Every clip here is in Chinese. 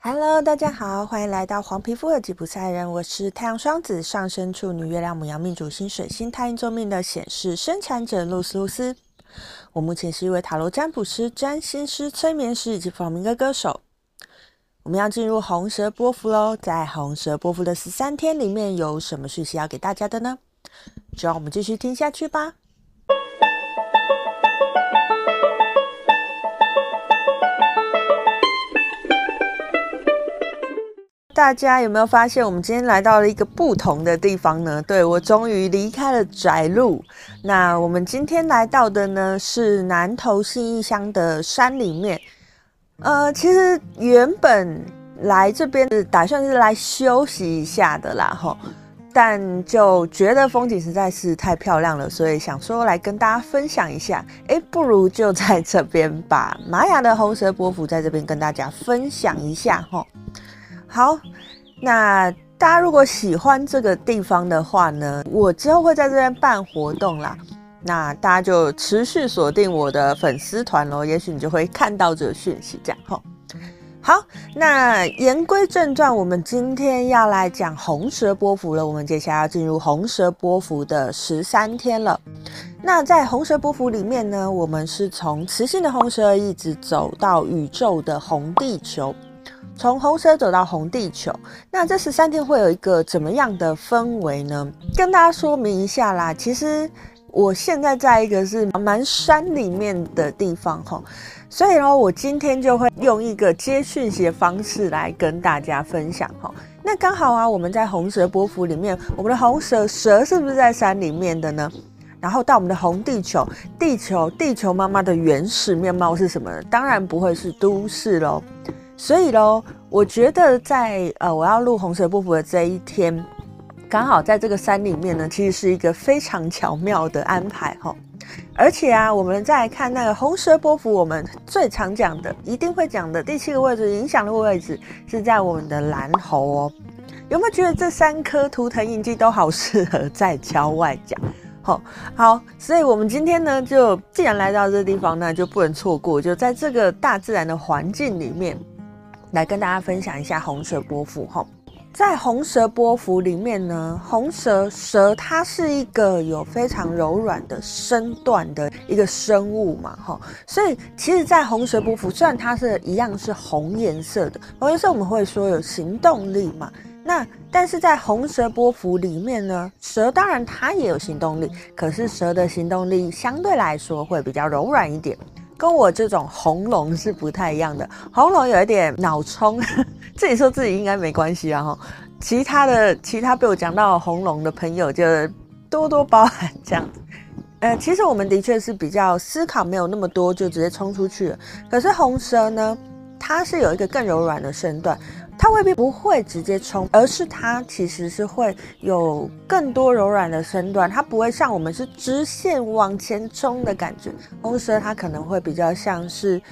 Hello，大家好，欢迎来到黄皮肤的吉普赛人。我是太阳双子上升处女月亮母羊命主星水星太阴座命的显示生产者露丝露丝。我目前是一位塔罗占卜师、占星师、催眠师以及弗朗明哥歌手。我们要进入红蛇波幅喽，在红蛇波幅的十三天里面，有什么讯息要给大家的呢？就让我们继续听下去吧。大家有没有发现，我们今天来到了一个不同的地方呢？对，我终于离开了窄路。那我们今天来到的呢，是南投信义乡的山里面。呃，其实原本来这边是打算是来休息一下的啦，吼，但就觉得风景实在是太漂亮了，所以想说来跟大家分享一下。不如就在这边把玛雅的红蛇波符在这边跟大家分享一下，吼。好，那大家如果喜欢这个地方的话呢，我之后会在这边办活动啦。那大家就持续锁定我的粉丝团咯，也许你就会看到这个讯息。这样，好，那言归正传，我们今天要来讲红蛇波符了。我们接下来要进入红蛇波符的十三天了。那在红蛇波符里面呢，我们是从磁性的红蛇一直走到宇宙的红地球。从红蛇走到红地球，那这十三天会有一个怎么样的氛围呢？跟大家说明一下啦。其实我现在在一个是蛮山里面的地方哈，所以呢，我今天就会用一个接讯息的方式来跟大家分享哈。那刚好啊，我们在红蛇波符里面，我们的红蛇蛇是不是在山里面的呢？然后到我们的红地球，地球地球妈妈的原始面貌是什么呢？当然不会是都市喽。所以喽，我觉得在呃，我要录红蛇波符的这一天，刚好在这个山里面呢，其实是一个非常巧妙的安排哈。而且啊，我们再来看那个红蛇波符，我们最常讲的，一定会讲的第七个位置，影响的位置是在我们的蓝猴哦。有没有觉得这三颗图腾印记都好适合在郊外讲？好，好，所以我们今天呢，就既然来到这个地方，那就不能错过，就在这个大自然的环境里面。来跟大家分享一下红蛇波幅哈，在红蛇波幅里面呢，红蛇蛇它是一个有非常柔软的身段的一个生物嘛哈，所以其实，在红蛇波幅虽然它是一样是红颜色的，红颜色我们会说有行动力嘛，那但是在红蛇波幅里面呢，蛇当然它也有行动力，可是蛇的行动力相对来说会比较柔软一点。跟我这种红龙是不太一样的，红龙有一点脑冲，自己说自己应该没关系啊哈。其他的其他被我讲到红龙的朋友就多多包涵这样子。呃，其实我们的确是比较思考没有那么多，就直接冲出去了。可是红蛇呢，它是有一个更柔软的身段。它未必不会直接冲，而是它其实是会有更多柔软的身段，它不会像我们是直线往前冲的感觉。公蛇它可能会比较像是，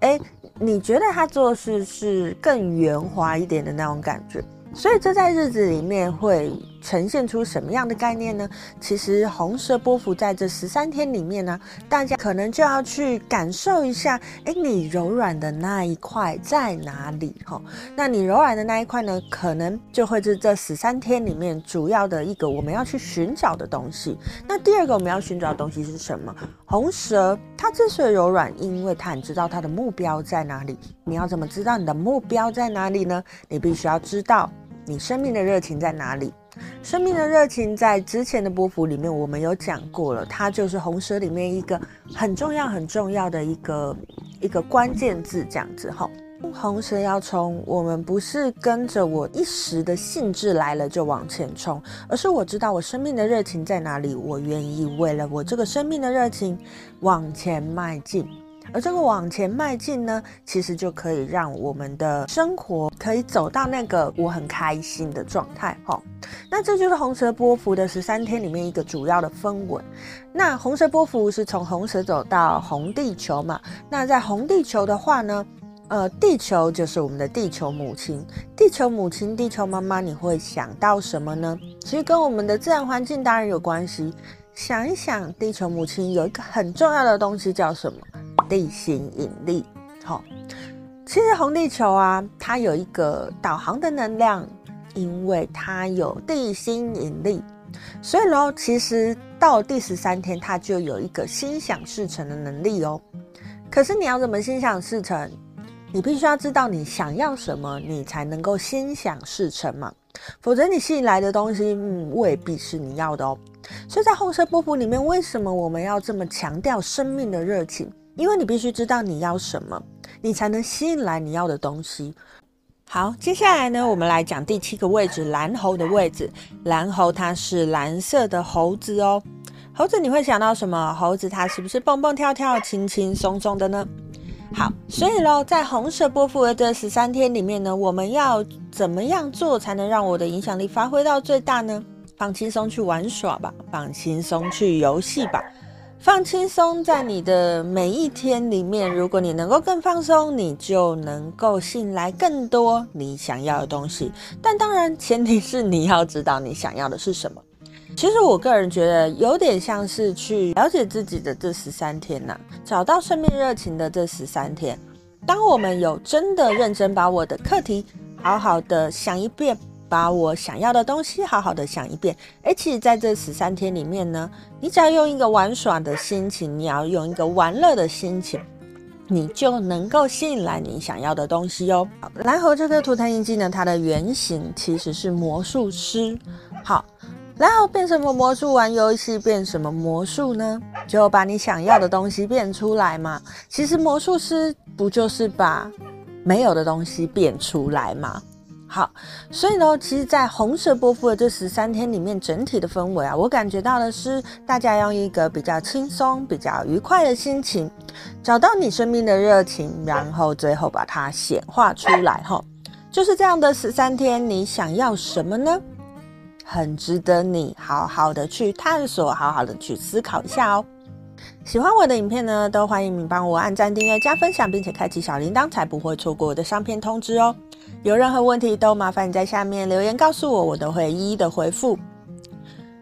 哎，你觉得它做事是更圆滑一点的那种感觉。所以这在日子里面会呈现出什么样的概念呢？其实红蛇波幅在这十三天里面呢，大家可能就要去感受一下，哎，你柔软的那一块在哪里？哈，那你柔软的那一块呢，可能就会是这十三天里面主要的一个我们要去寻找的东西。那第二个我们要寻找的东西是什么？红蛇它之所以柔软，因为它很知道它的目标在哪里。你要怎么知道你的目标在哪里呢？你必须要知道。你生命的热情在哪里？生命的热情在之前的波幅里面我们有讲过了，它就是红蛇里面一个很重要、很重要的一个一个关键字，这样子哈。红蛇要冲，我们不是跟着我一时的兴致来了就往前冲，而是我知道我生命的热情在哪里，我愿意为了我这个生命的热情往前迈进。而这个往前迈进呢，其实就可以让我们的生活可以走到那个我很开心的状态哈。那这就是红蛇波幅的十三天里面一个主要的氛围。那红蛇波幅是从红蛇走到红地球嘛？那在红地球的话呢，呃，地球就是我们的地球母亲，地球母亲，地球妈妈，你会想到什么呢？其实跟我们的自然环境当然有关系。想一想，地球母亲有一个很重要的东西叫什么？地心引力，好，其实红地球啊，它有一个导航的能量，因为它有地心引力，所以呢，其实到第十三天，它就有一个心想事成的能力哦。可是你要怎么心想事成？你必须要知道你想要什么，你才能够心想事成嘛。否则你吸引来的东西，未必是你要的哦。所以在红色波符里面，为什么我们要这么强调生命的热情？因为你必须知道你要什么，你才能吸引来你要的东西。好，接下来呢，我们来讲第七个位置，蓝猴的位置。蓝猴它是蓝色的猴子哦。猴子你会想到什么？猴子它是不是蹦蹦跳跳、轻轻松松的呢？好，所以喽，在红色波幅的这十三天里面呢，我们要怎么样做才能让我的影响力发挥到最大呢？放轻松去玩耍吧，放轻松去游戏吧，放轻松在你的每一天里面。如果你能够更放松，你就能够吸引来更多你想要的东西。但当然，前提是你要知道你想要的是什么。其实我个人觉得有点像是去了解自己的这十三天呐、找到生命热情的这十三天。当我们有真的认真把我的课题好好的想一遍，把我想要的东西好好的想一遍，诶，其实在这十三天里面呢，你只要用一个玩耍的心情，你要用一个玩乐的心情，你就能够吸引来你想要的东西哦。蓝猴这个图腾印记呢，它的原型其实是魔术师。好。然后变什么魔术？玩游戏变什么魔术呢？就把你想要的东西变出来嘛。其实魔术师不就是把没有的东西变出来嘛？好，所以呢，其实，在红色波符的这十三天里面，整体的氛围啊，我感觉到的是，大家用一个比较轻松、比较愉快的心情，找到你生命的热情，然后最后把它显化出来。哈，就是这样的十三天，你想要什么呢？很值得你好好的去探索，好好的去思考一下哦。喜欢我的影片呢，都欢迎你帮我按赞、订阅、加分享，并且开启小铃铛，才不会错过我的上片通知哦。有任何问题都麻烦你在下面留言告诉我，我都会一一的回复。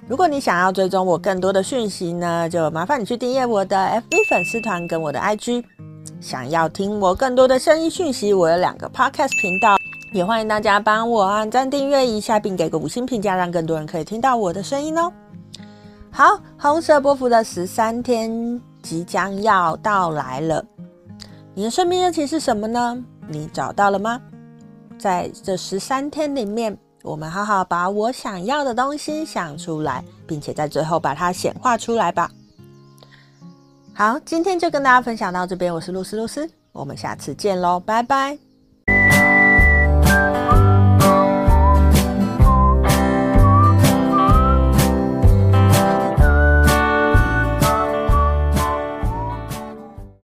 如果你想要追踪我更多的讯息呢，就麻烦你去订阅我的 FB 粉丝团跟我的 IG。想要听我更多的声音讯息，我有两个 Podcast 频道。也欢迎大家帮我按赞、订阅一下，并给个五星评价，让更多人可以听到我的声音哦。好，红色波幅的十三天即将要到来了，你的生命热情是什么呢？你找到了吗？在这十三天里面，我们好好把我想要的东西想出来，并且在最后把它显化出来吧。好，今天就跟大家分享到这边，我是露丝露丝，我们下次见喽，拜拜。